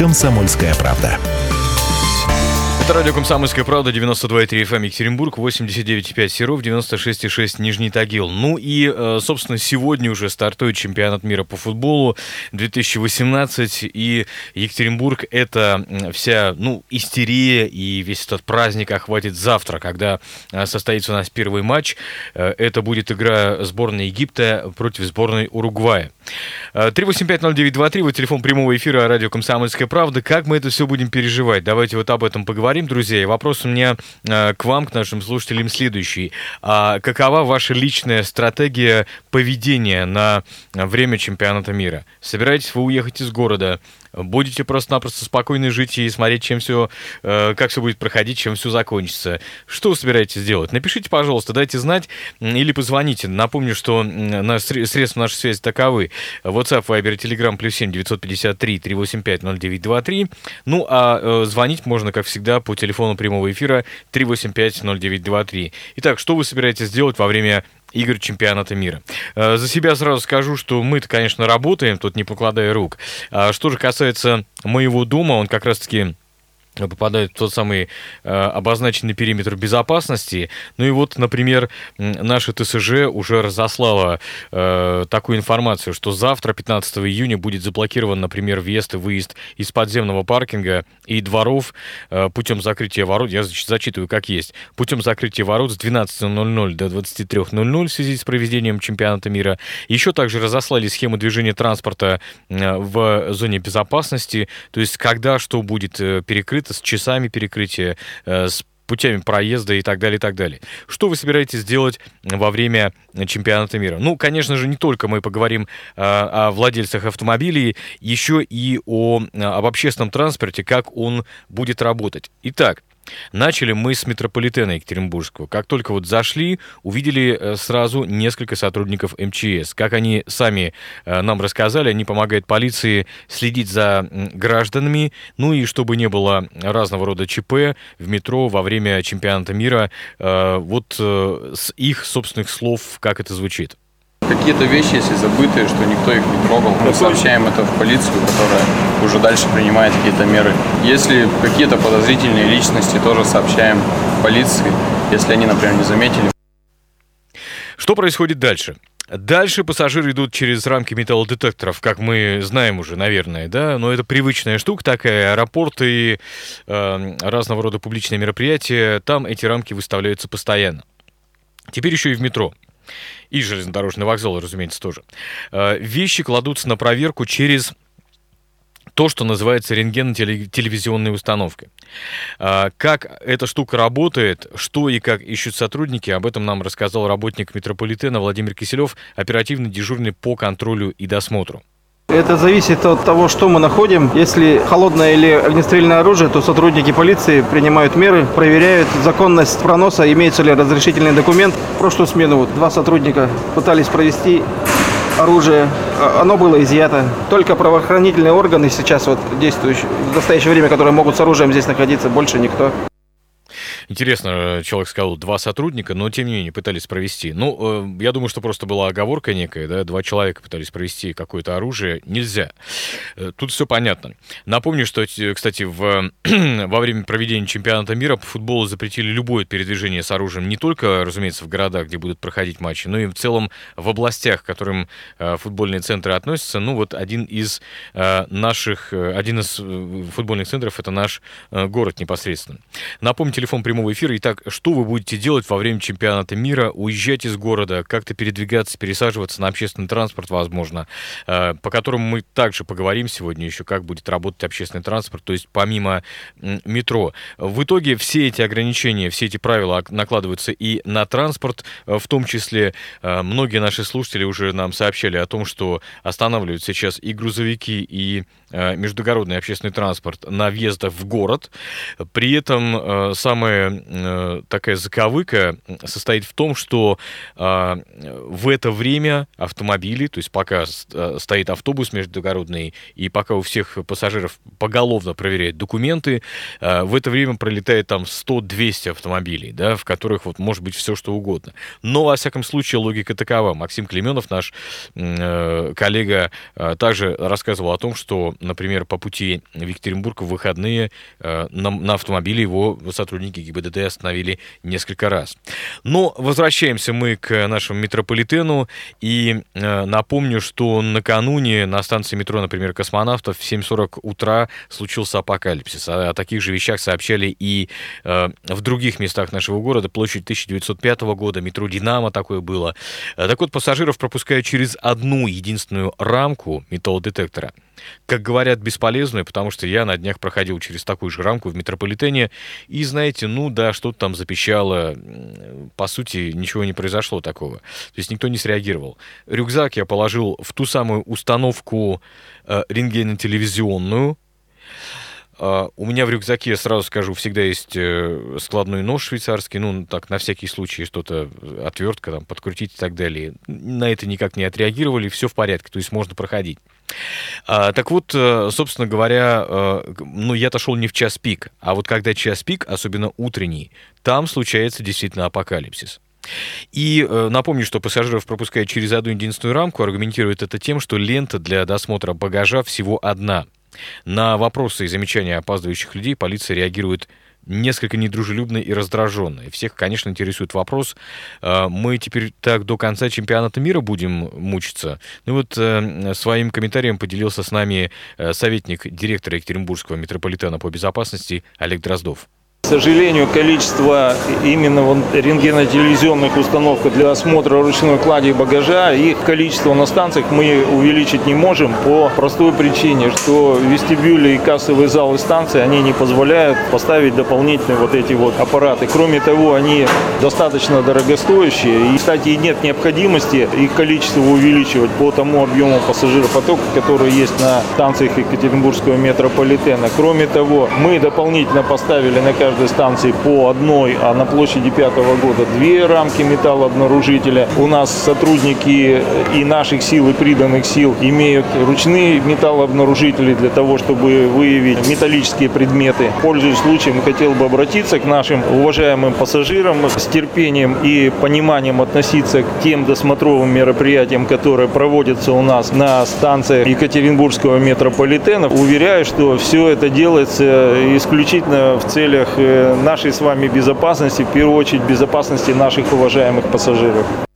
«Комсомольская правда». Это радио «Комсомольская правда», 92,3 FM Екатеринбург, 89,5 Серов, 96,6 Нижний Тагил. Ну и, э, собственно, сегодня уже стартует чемпионат мира по футболу 2018, и Екатеринбург — это вся, ну, истерия, и весь этот праздник охватит завтра, когда э, состоится у нас первый матч. Э, это будет игра сборной Египта против сборной Уругвая. 3850923, вот телефон прямого эфира радио «Комсомольская правда». Как мы это все будем переживать? Давайте вот об этом поговорим, друзья. И вопрос у меня э, к вам, к нашим слушателям, следующий. А какова ваша личная стратегия поведения на время чемпионата мира? Собираетесь вы уехать из города? Будете просто-напросто спокойно жить и смотреть, чем все, э, как все будет проходить, чем все закончится. Что вы собираетесь делать? Напишите, пожалуйста, дайте знать или позвоните. Напомню, что наш, средства нашей связи таковы. WhatsApp, Viber, Telegram, плюс 7 953 385 0923. Ну, а э, звонить можно, как всегда, по телефону прямого эфира 385 0923. Итак, что вы собираетесь делать во время игр чемпионата мира. Э, за себя сразу скажу, что мы-то, конечно, работаем, тут не покладая рук. А что же касается моего дома, он как раз-таки попадают в тот самый э, обозначенный периметр безопасности. Ну и вот, например, наша ТСЖ уже разослала э, такую информацию, что завтра, 15 июня, будет заблокирован, например, въезд и выезд из подземного паркинга и дворов э, путем закрытия ворот, я зачитываю как есть, путем закрытия ворот с 12.00 до 23.00 в связи с проведением чемпионата мира. Еще также разослали схему движения транспорта э, в зоне безопасности, то есть когда что будет э, перекрыто, с часами перекрытия, э, с путями проезда и так далее, и так далее. Что вы собираетесь делать во время чемпионата мира? Ну, конечно же, не только мы поговорим а, о владельцах автомобилей, еще и о, об общественном транспорте, как он будет работать. Итак, Начали мы с метрополитена Екатеринбургского. Как только вот зашли, увидели э, сразу несколько сотрудников МЧС. Как они сами э, нам рассказали, они помогают полиции следить за гражданами, ну и чтобы не было разного рода ЧП в метро во время чемпионата мира. Э, вот с их собственных слов, как это звучит какие-то вещи, если забытые, что никто их не трогал, мы сообщаем это в полицию, которая уже дальше принимает какие-то меры. Если какие-то подозрительные личности, тоже сообщаем полиции, если они, например, не заметили. Что происходит дальше? Дальше пассажиры идут через рамки металлодетекторов, как мы знаем уже, наверное, да, но это привычная штука такая, аэропорты, э, разного рода публичные мероприятия, там эти рамки выставляются постоянно. Теперь еще и в метро и железнодорожный вокзал, разумеется, тоже. Э, вещи кладутся на проверку через то, что называется рентгенно-телевизионной установкой. Э, как эта штука работает, что и как ищут сотрудники, об этом нам рассказал работник метрополитена Владимир Киселев, оперативно дежурный по контролю и досмотру. Это зависит от того, что мы находим. Если холодное или огнестрельное оружие, то сотрудники полиции принимают меры, проверяют законность проноса, имеется ли разрешительный документ. В прошлую смену вот два сотрудника пытались провести оружие, а, оно было изъято. Только правоохранительные органы сейчас вот действующие в настоящее время, которые могут с оружием здесь находиться, больше никто. Интересно, человек сказал, два сотрудника, но тем не менее пытались провести. Ну, э, я думаю, что просто была оговорка некая, да, два человека пытались провести какое-то оружие. Нельзя. Э, тут все понятно. Напомню, что, кстати, в, во время проведения чемпионата мира по футболу запретили любое передвижение с оружием не только, разумеется, в городах, где будут проходить матчи, но и в целом в областях, к которым э, футбольные центры относятся. Ну, вот один из наших, один из футбольных центров — это наш город непосредственно. Напомню, телефон прямого прямого эфира. Итак, что вы будете делать во время чемпионата мира? Уезжать из города, как-то передвигаться, пересаживаться на общественный транспорт, возможно, э, по которому мы также поговорим сегодня еще, как будет работать общественный транспорт, то есть помимо метро. В итоге все эти ограничения, все эти правила накладываются и на транспорт, э, в том числе многие наши слушатели уже нам сообщали о том, что останавливают сейчас и грузовики, и междугородный общественный транспорт на въездах в город. При этом э, самая э, такая заковыка состоит в том, что э, в это время автомобили, то есть пока э, стоит автобус междугородный, и пока у всех пассажиров поголовно проверяют документы, э, в это время пролетает там 100-200 автомобилей, да, в которых вот может быть все что угодно. Но, во всяком случае, логика такова. Максим Клеменов, наш э, коллега, э, также рассказывал о том, что, например, по пути в Екатеринбург в выходные э, на, на автомобиле его сотрудники ГИБДД остановили несколько раз. Но возвращаемся мы к нашему метрополитену. И э, напомню, что накануне на станции метро, например, космонавтов в 7.40 утра случился апокалипсис. О, о таких же вещах сообщали и э, в других местах нашего города. Площадь 1905 года, метро «Динамо» такое было. Так вот, пассажиров пропускают через одну единственную рамку металлодетектора – как говорят, бесполезную, потому что я на днях проходил через такую же рамку в метрополитене, и, знаете, ну да, что-то там запищало, по сути, ничего не произошло такого. То есть никто не среагировал. Рюкзак я положил в ту самую установку э, рентгенно-телевизионную, Uh, у меня в рюкзаке, сразу скажу, всегда есть э, складной нож швейцарский, ну, так, на всякий случай что-то, отвертка, там, подкрутить и так далее. На это никак не отреагировали, все в порядке, то есть можно проходить. А, так вот, э, собственно говоря, э, ну, я отошел не в час пик, а вот когда час пик, особенно утренний, там случается действительно апокалипсис. И э, напомню, что пассажиров пропускают через одну единственную рамку, аргументирует это тем, что лента для досмотра багажа всего одна. На вопросы и замечания опаздывающих людей полиция реагирует несколько недружелюбно и раздраженно. И всех, конечно, интересует вопрос, э, мы теперь так до конца чемпионата мира будем мучиться? Ну вот э, своим комментарием поделился с нами э, советник директора Екатеринбургского метрополитена по безопасности Олег Дроздов. Сожалению, количество именно рентгенотелевизионных установок для осмотра ручной клади и багажа, их количество на станциях мы увеличить не можем по простой причине, что вестибюли и кассовые залы станции, они не позволяют поставить дополнительные вот эти вот аппараты. Кроме того, они достаточно дорогостоящие. И, кстати, нет необходимости их количество увеличивать по тому объему пассажиропотока, который есть на станциях Екатеринбургского метрополитена. Кроме того, мы дополнительно поставили на каждый каждой станции по одной, а на площади пятого года две рамки металлообнаружителя. У нас сотрудники и наших сил, и приданных сил имеют ручные металлообнаружители для того, чтобы выявить металлические предметы. Пользуясь случаем, хотел бы обратиться к нашим уважаемым пассажирам с терпением и пониманием относиться к тем досмотровым мероприятиям, которые проводятся у нас на станциях Екатеринбургского метрополитена. Уверяю, что все это делается исключительно в целях Э, нашей с вами безопасности, в первую очередь безопасности наших уважаемых пассажиров.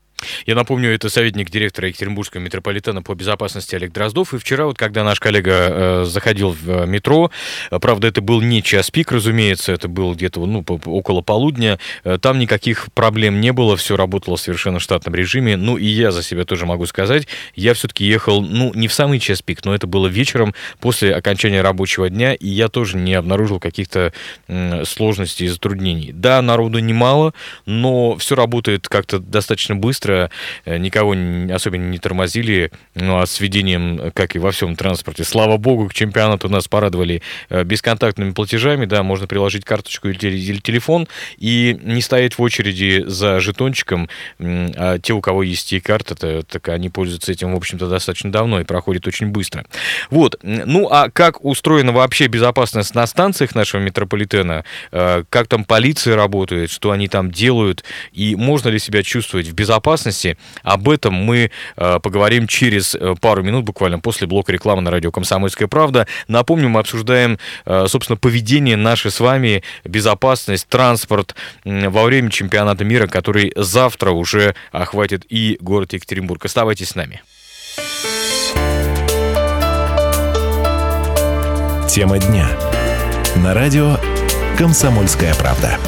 Я напомню, это советник директора Екатеринбургского метрополитена по безопасности Олег Дроздов. И вчера, вот когда наш коллега э, заходил в э, метро, э, правда, это был не час пик, разумеется, это было где-то ну, около полудня, э, там никаких проблем не было, все работало в совершенно штатном режиме. Ну и я за себя тоже могу сказать, я все-таки ехал, ну, не в самый час пик, но это было вечером после окончания рабочего дня, и я тоже не обнаружил каких-то э, сложностей и затруднений. Да, народу немало, но все работает как-то достаточно быстро, Э, никого особенно не тормозили, ну а с введением, как и во всем транспорте, слава богу, к чемпионату нас порадовали э, бесконтактными платежами, да, можно приложить карточку или телефон и не стоять в очереди за жетончиком, а те, у кого есть и карта, так они пользуются этим, в общем-то, достаточно давно и проходит очень быстро. Вот, ну а как устроена вообще безопасность на станциях нашего метрополитена, э, как там полиция работает, что они там делают, и можно ли себя чувствовать в безопасности, безопасности. Об этом мы э, поговорим через э, пару минут, буквально после блока рекламы на радио «Комсомольская правда». Напомню, мы обсуждаем, э, собственно, поведение наше с вами, безопасность, транспорт во время чемпионата мира, который завтра уже охватит и город Екатеринбург. Оставайтесь с нами. Тема дня. На радио «Комсомольская правда».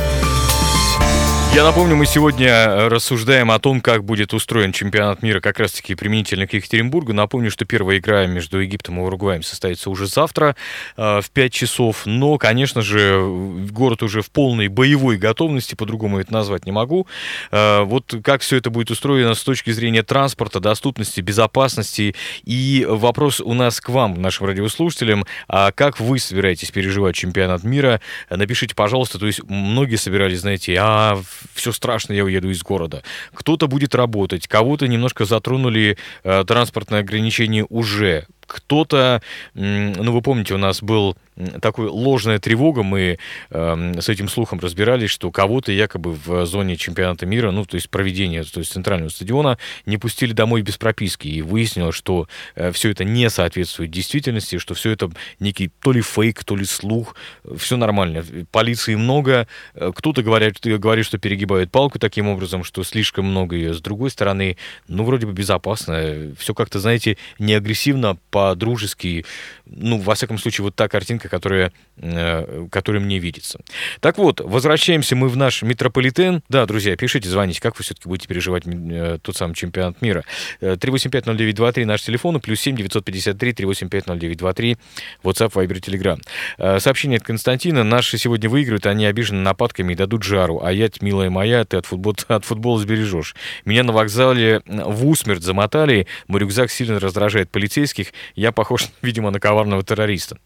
Я напомню, мы сегодня э, рассуждаем о том, как будет устроен чемпионат мира как раз-таки применительно к Екатеринбургу. Напомню, что первая игра между Египтом и Уругваем состоится уже завтра э, в 5 часов. Но, конечно же, город уже в полной боевой готовности, по-другому это назвать не могу. Э, вот как все это будет устроено с точки зрения транспорта, доступности, безопасности. И вопрос у нас к вам, нашим радиослушателям. А как вы собираетесь переживать чемпионат мира? Напишите, пожалуйста. То есть многие собирались, знаете, а все страшно, я уеду из города. Кто-то будет работать, кого-то немножко затронули э, транспортные ограничения уже. Кто-то, ну вы помните, у нас был такой ложная тревога, мы э, с этим слухом разбирались, что кого-то якобы в зоне чемпионата мира, ну, то есть проведения, то есть центрального стадиона, не пустили домой без прописки. И выяснилось, что э, все это не соответствует действительности, что все это некий то ли фейк, то ли слух, все нормально. Полиции много, э, кто-то говорит, говорит, что перегибают палку таким образом, что слишком много ее. С другой стороны, ну, вроде бы безопасно, все как-то, знаете, не агрессивно, по-дружески, ну, во всяком случае, вот та картинка, картинка, которая, э, которая мне видится. Так вот, возвращаемся мы в наш метрополитен. Да, друзья, пишите, звоните, как вы все-таки будете переживать э, тот самый чемпионат мира. 3850923 э, наш телефон, плюс 7 953 3850923 WhatsApp, Viber, Telegram. Сообщение от Константина. Наши сегодня выиграют, они обижены нападками и дадут жару. А я, милая моя, ты от футбола, от футбола сбережешь. Меня на вокзале в усмерть замотали, мой рюкзак сильно раздражает полицейских, я похож, видимо, на коварного террориста.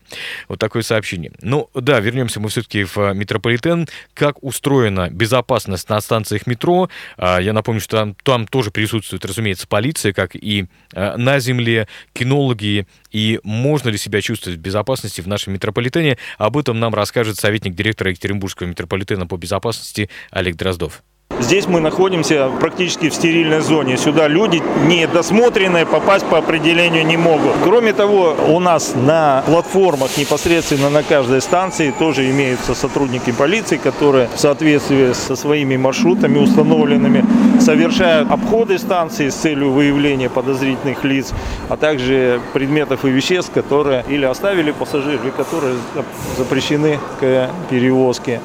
Вот так такое сообщение. Ну да, вернемся мы все-таки в э, метрополитен. Как устроена безопасность на станциях метро? А, я напомню, что там, там тоже присутствует, разумеется, полиция, как и э, на земле, кинологи. И можно ли себя чувствовать в безопасности в нашем метрополитене? Об этом нам расскажет советник директора Екатеринбургского метрополитена по безопасности Олег Дроздов. Здесь мы находимся практически в стерильной зоне. Сюда люди недосмотренные попасть по определению не могут. Кроме того, у нас на платформах непосредственно на каждой станции тоже имеются сотрудники полиции, которые в соответствии со своими маршрутами установленными совершают обходы станции с целью выявления подозрительных лиц, а также предметов и веществ, которые или оставили пассажиры, которые запрещены к перевозке.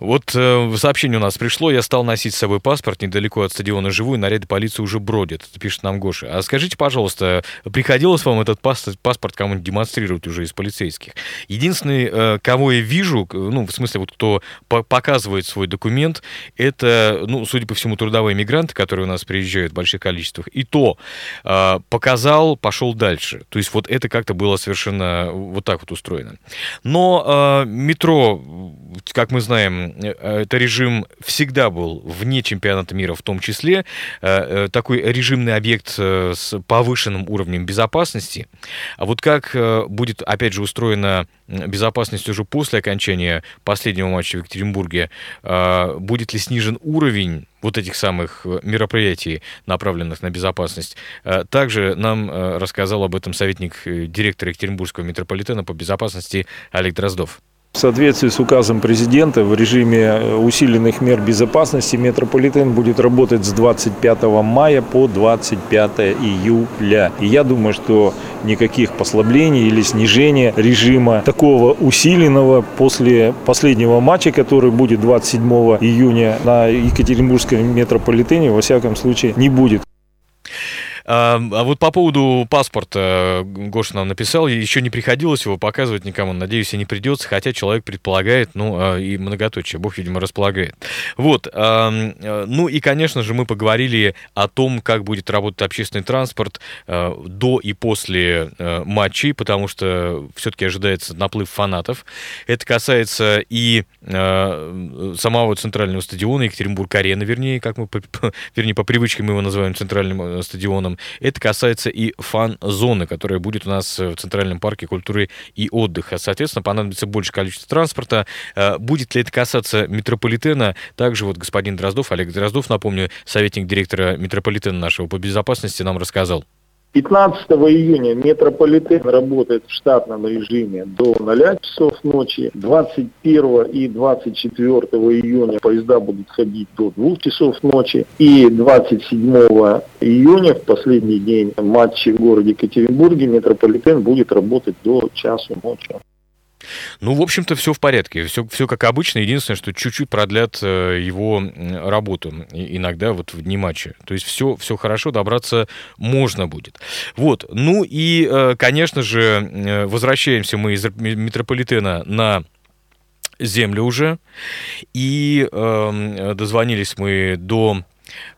Вот э, сообщение у нас пришло, я стал носить с собой паспорт, недалеко от стадиона живу, и наряды полиции уже бродят, это пишет нам Гоша. А скажите, пожалуйста, приходилось вам этот паспорт, кому-нибудь демонстрировать уже из полицейских? Единственный, э, кого я вижу, ну, в смысле, вот кто по показывает свой документ, это, ну, судя по всему, трудовые мигранты, которые у нас приезжают в больших количествах, и то э, показал, пошел дальше. То есть вот это как-то было совершенно вот так вот устроено. Но э, метро, как мы знаем, это режим всегда был вне чемпионата мира в том числе, э, э, такой режимный объект с повышенным уровнем безопасности. А вот как будет, опять же, устроена безопасность уже после окончания последнего матча в Екатеринбурге, будет ли снижен уровень вот этих самых мероприятий, направленных на безопасность. Также нам рассказал об этом советник директора Екатеринбургского метрополитена по безопасности Олег Дроздов. В соответствии с указом президента в режиме э, усиленных мер безопасности метрополитен будет работать с 25 мая по 25 июля. И я думаю, что никаких послаблений или снижения режима такого усиленного после последнего матча, который будет 27 июня на Екатеринбургском метрополитене, во всяком случае не будет. А, вот по поводу паспорта Гоша нам написал, еще не приходилось его показывать никому, надеюсь, и не придется, хотя человек предполагает, ну, а, и многоточие, Бог, видимо, располагает. Вот, а, ну и, конечно же, мы поговорили о том, как будет работать общественный транспорт до и после матчей, потому что все-таки ожидается наплыв фанатов. Это касается и самого центрального стадиона, Екатеринбург-арена, вернее, как мы, вернее, по привычке мы его называем центральным э, это касается и фан-зоны, которая будет у нас в Центральном парке культуры и отдыха. Соответственно, понадобится больше количества транспорта. Э, будет ли это касаться метрополитена? Также вот господин Дроздов, Олег Дроздов, напомню, советник директора метрополитена нашего по безопасности, нам рассказал. 15 июня метрополитен работает в штатном режиме до 0 часов ночи. 21 и 24 июня поезда будут ходить до 2 часов ночи. И 27 июня, в последний день матча в городе Екатеринбурге, метрополитен будет работать до часу ночи. Ну, в общем-то, все в порядке. Все, все как обычно. Единственное, что чуть-чуть продлят э, его работу. Иногда вот в дни матча. То есть все, все хорошо, добраться можно будет. Вот. Ну и, э, конечно же, э, возвращаемся мы из метрополитена на землю уже. И э, дозвонились мы до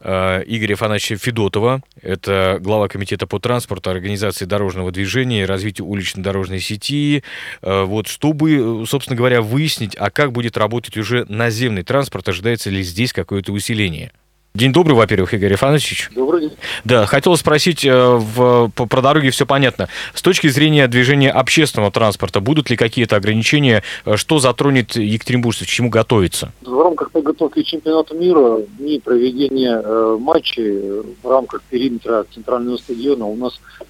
Игоря Афанасьевича Федотова. Это глава комитета по транспорту, организации дорожного движения развитию улично-дорожной сети. Э, вот, чтобы, собственно говоря, выяснить, а как будет работать уже наземный транспорт, ожидается ли здесь какое-то усиление. День добрый, во-первых, Игорь Иванович. Добрый день. Да, хотел спросить, э, в, по, про дороги все понятно. С точки зрения движения общественного транспорта, будут ли какие-то ограничения, э, что затронет екатеринбуржцев, к чему готовиться? В рамках подготовки чемпионата мира дни проведения э, матчей в рамках периметра центрального стадиона у нас э,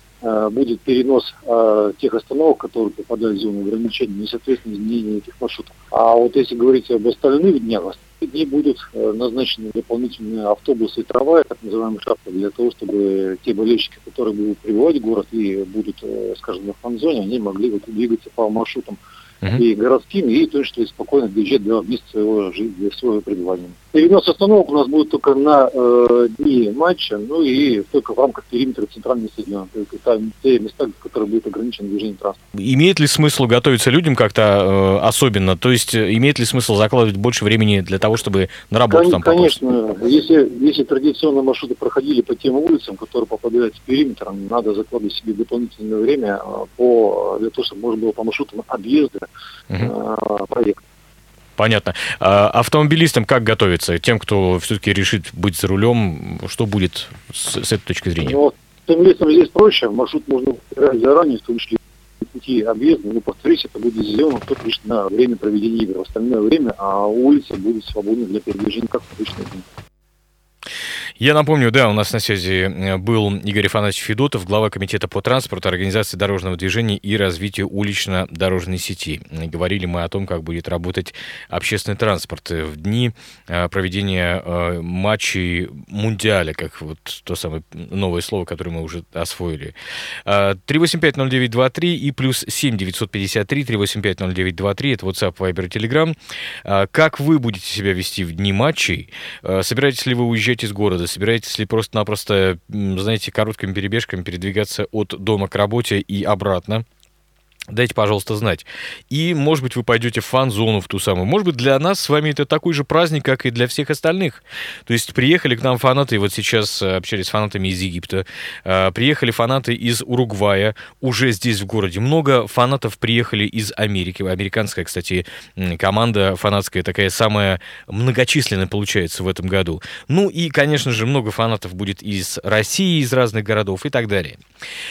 будет перенос э, тех остановок, которые попадают в зону ограничений, и, соответственно, изменение этих маршрутов. А вот если говорить об остальных днях, дней будут э, назначены дополнительные автобусы и трамваи, так называемые шапки, для того, чтобы те болельщики, которые будут прибывать в город и будут, э, скажем, на фан-зоне, они могли вот двигаться по маршрутам uh-huh. и городским, и то, что спокойно доезжать до места своего, для своего пребывания. Перенос остановок у нас будет только на э, дни матча, ну и только в рамках периметра центрального стадиона, только там те места, в которых будет ограничено движение транспорта. Имеет ли смысл готовиться людям как-то э, особенно? То есть э, имеет ли смысл закладывать больше времени для того, чтобы на работу Кон- там попасть? Конечно. Если, если традиционно маршруты проходили по тем улицам, которые попадают в периметр, надо закладывать себе дополнительное время э, по, для того, чтобы можно было по маршрутам объезда uh-huh. проект. Понятно. А автомобилистам как готовиться? Тем, кто все-таки решит быть за рулем, что будет с, с этой точки зрения? Ну, автомобилистам здесь проще. Маршрут можно выбирать заранее, в том числе пути объезда, но, повторюсь, это будет сделано только лишь на время проведения игр. В остальное время а улицы будут свободны для передвижения, как в обычные дни. Я напомню, да, у нас на связи э, был Игорь Афанасьевич Федотов, глава комитета по транспорту, организации дорожного движения и развитию улично-дорожной сети. Говорили мы о том, как будет работать общественный транспорт в дни э, проведения э, матчей Мундиаля, как вот то самое новое слово, которое мы уже освоили. 3850923 и плюс 7953 3850923, это WhatsApp, Viber Telegram. Как вы будете себя вести в дни матчей? Собираетесь ли вы уезжать из города? Собираетесь ли просто-напросто, знаете, короткими перебежками передвигаться от дома к работе и обратно? Дайте, пожалуйста, знать. И, может быть, вы пойдете в фан-зону в ту самую. Может быть, для нас с вами это такой же праздник, как и для всех остальных. То есть приехали к нам фанаты, вот сейчас э, общались с фанатами из Египта, э, приехали фанаты из Уругвая, уже здесь в городе. Много фанатов приехали из Америки. Американская, кстати, команда фанатская такая самая многочисленная получается в этом году. Ну и, конечно же, много фанатов будет из России, из разных городов и так далее.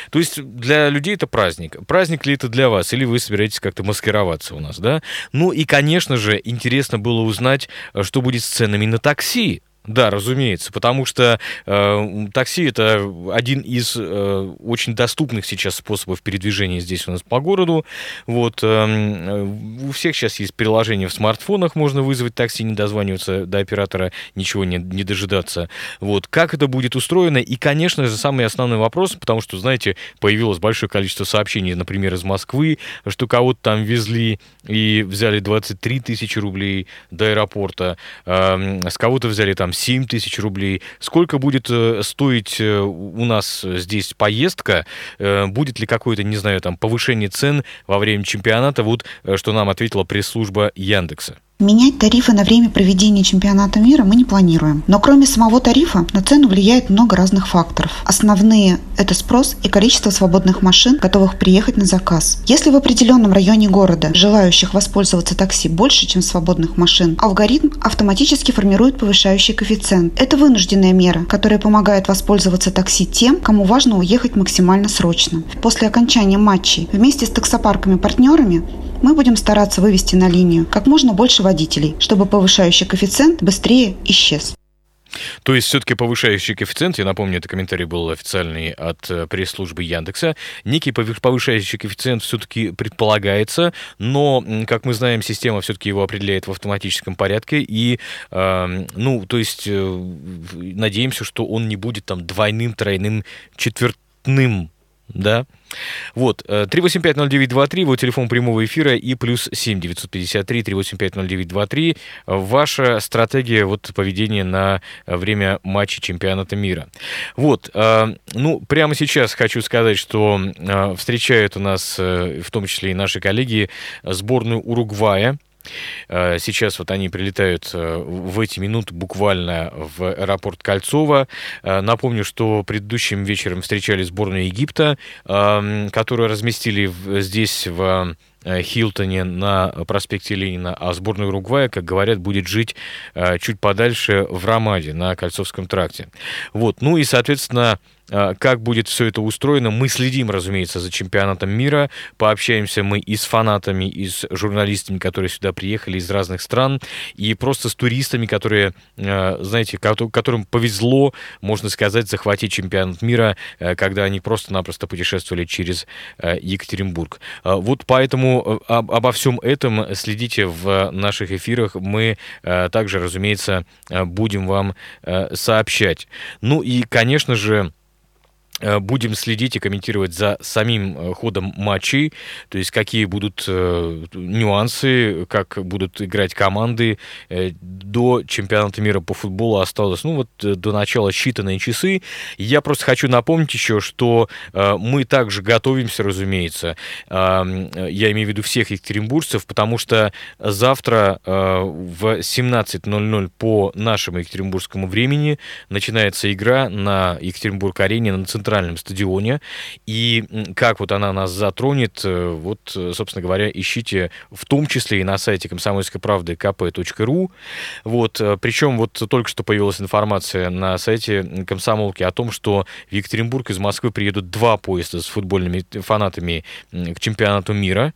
То есть для людей это праздник. Праздник ли это для вас, или вы собираетесь как-то маскироваться у нас, да? Ну и, конечно же, интересно было узнать, э, что будет с ценами на такси да, разумеется, потому что э, такси это один из э, очень доступных сейчас способов передвижения здесь у нас по городу. Вот э, у всех сейчас есть приложение в смартфонах, можно вызвать такси, не дозваниваться до оператора, ничего не, не дожидаться. Вот как это будет устроено? И, конечно же, самый основной вопрос, потому что, знаете, появилось большое количество сообщений, например, из Москвы, что кого-то там везли и взяли 23 тысячи рублей до аэропорта, э, с кого-то взяли там 7 тысяч рублей. Сколько будет э, стоить э, у нас здесь поездка? Э, будет ли какое-то, не знаю, там повышение цен во время чемпионата? Вот что нам ответила пресс-служба Яндекса. Менять тарифы на время проведения чемпионата мира мы не планируем. Но кроме самого тарифа, на цену влияет много разных факторов. Основные – это спрос и количество свободных машин, готовых приехать на заказ. Если в определенном районе города желающих воспользоваться такси больше, чем свободных машин, алгоритм автоматически формирует повышающий коэффициент. Это вынужденная мера, которая помогает воспользоваться такси тем, кому важно уехать максимально срочно. После окончания матчей вместе с таксопарками-партнерами мы будем стараться вывести на линию как можно больше водителей, чтобы повышающий коэффициент быстрее исчез. То есть все-таки повышающий коэффициент, я напомню, это комментарий был официальный от э, пресс-службы Яндекса, некий повышающий коэффициент все-таки предполагается, но, как мы знаем, система все-таки его определяет в автоматическом порядке, и, э, ну, то есть э, надеемся, что он не будет там двойным, тройным, четвертным Да. Вот, 3850923, вот телефон прямого эфира и плюс 7 953 3850923. Ваша стратегия вот поведения на время матча чемпионата мира. Вот, ну, прямо сейчас хочу сказать, что встречают у нас, в том числе и наши коллеги, сборную Уругвая. Э, сейчас вот они прилетают э, в эти минуты буквально в аэропорт Кольцово. Э, напомню, что предыдущим вечером встречали сборную Египта, эм, которую разместили здесь в Хилтоне на проспекте Ленина, а сборная Уругвая, как говорят, будет жить чуть подальше в Рамаде на Кольцовском тракте. Вот, ну и, соответственно, а, как будет все это устроено. Мы следим, разумеется, за чемпионатом мира. Пообщаемся мы и с фанатами, и с журналистами, которые сюда приехали из разных стран, и просто с туристами, которые, знаете, которым повезло, можно сказать, захватить чемпионат мира, когда они просто-напросто путешествовали через Екатеринбург. Вот поэтому обо всем этом следите в наших эфирах. Мы также, разумеется, будем вам сообщать. Ну и, конечно же, Э, будем следить и комментировать за самим э, ходом матчей, то есть какие будут э, нюансы, как будут играть команды. До чемпионата мира по футболу осталось, ну вот, до начала считанные часы. Я просто хочу напомнить еще, что мы также готовимся, разумеется, я имею в виду всех екатеринбуржцев, потому что завтра в 17.00 по нашему екатеринбургскому времени начинается игра на Екатеринбург-арене на центральном центральном стадионе. И как вот она нас затронет, э, вот, собственно говоря, ищите в том числе и на сайте комсомольской правды kp.ru. Вот, э, причем вот только что появилась информация на сайте комсомолки о том, что в Екатеринбург из Москвы приедут два поезда с футбольными фанатами к чемпионату мира.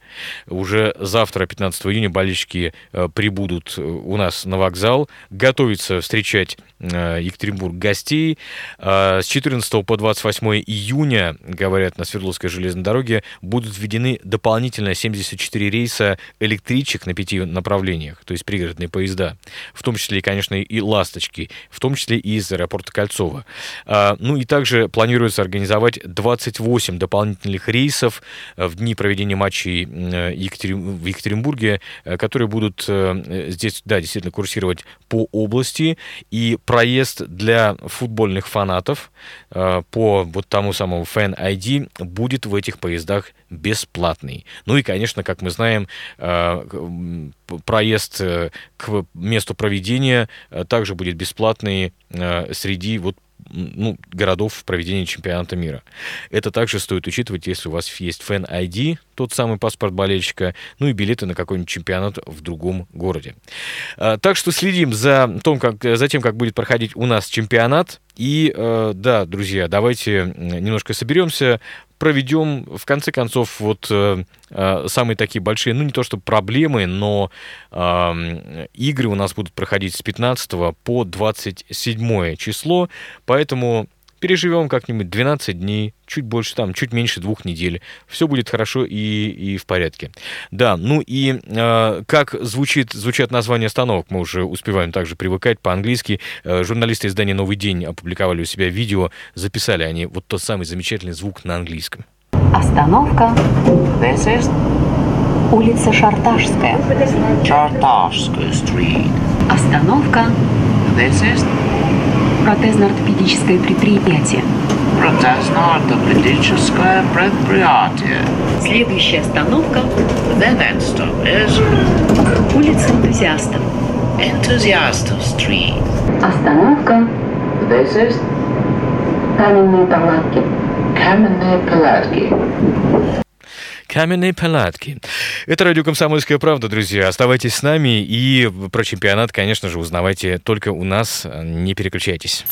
Уже завтра, 15 июня, болельщики э, прибудут у нас на вокзал, готовятся встречать Екатеринбург гостей. С 14 по 28 8 июня, говорят, на Свердловской железной дороге будут введены дополнительно 74 рейса электричек на пяти направлениях, то есть пригородные поезда, в том числе, конечно, и «Ласточки», в том числе и из аэропорта Кольцова. Ну и также планируется организовать 28 дополнительных рейсов э, в дни проведения матчей э, в Екатеринбурге, э, которые будут здесь, да, действительно курсировать по области, и проезд для футбольных фанатов по вот тому самому Fan ID будет в этих поездах бесплатный. Ну и, конечно, как мы знаем, э, проезд э, к месту проведения э, также будет бесплатный среди вот ну, городов в проведении чемпионата мира. Это также стоит учитывать, если у вас есть фэн ID, тот самый паспорт болельщика, ну и билеты на какой-нибудь чемпионат в другом городе. А, так что следим за, том, как, за тем, как будет проходить у нас чемпионат. И э, да, друзья, давайте немножко соберемся, проведем, в конце концов, вот э, э, самые такие большие, ну не то что проблемы, но э, игры у нас будут проходить с 15 по 27 число, поэтому переживем как-нибудь 12 дней, чуть больше там, чуть меньше двух недель. Все будет хорошо и, и в порядке. Да, ну и э, как звучит, звучат названия остановок, мы уже успеваем также привыкать по-английски. Э, журналисты издания «Новый день» опубликовали у себя видео, записали они вот тот самый замечательный звук на английском. Остановка. This is улица Шарташская. Шарташская street. Остановка. This is Протезно-ортопедическое предприятие. Протезно-ортопедическое предприятие. Следующая остановка. The next stop is улица энтузиастов. Enthusiastов Street. Остановка. This is каменные палатки. Каменные палатки. Каменные палатки. Это радио «Комсомольская правда», друзья. Оставайтесь с нами и про чемпионат, конечно же, узнавайте только у нас. Не переключайтесь.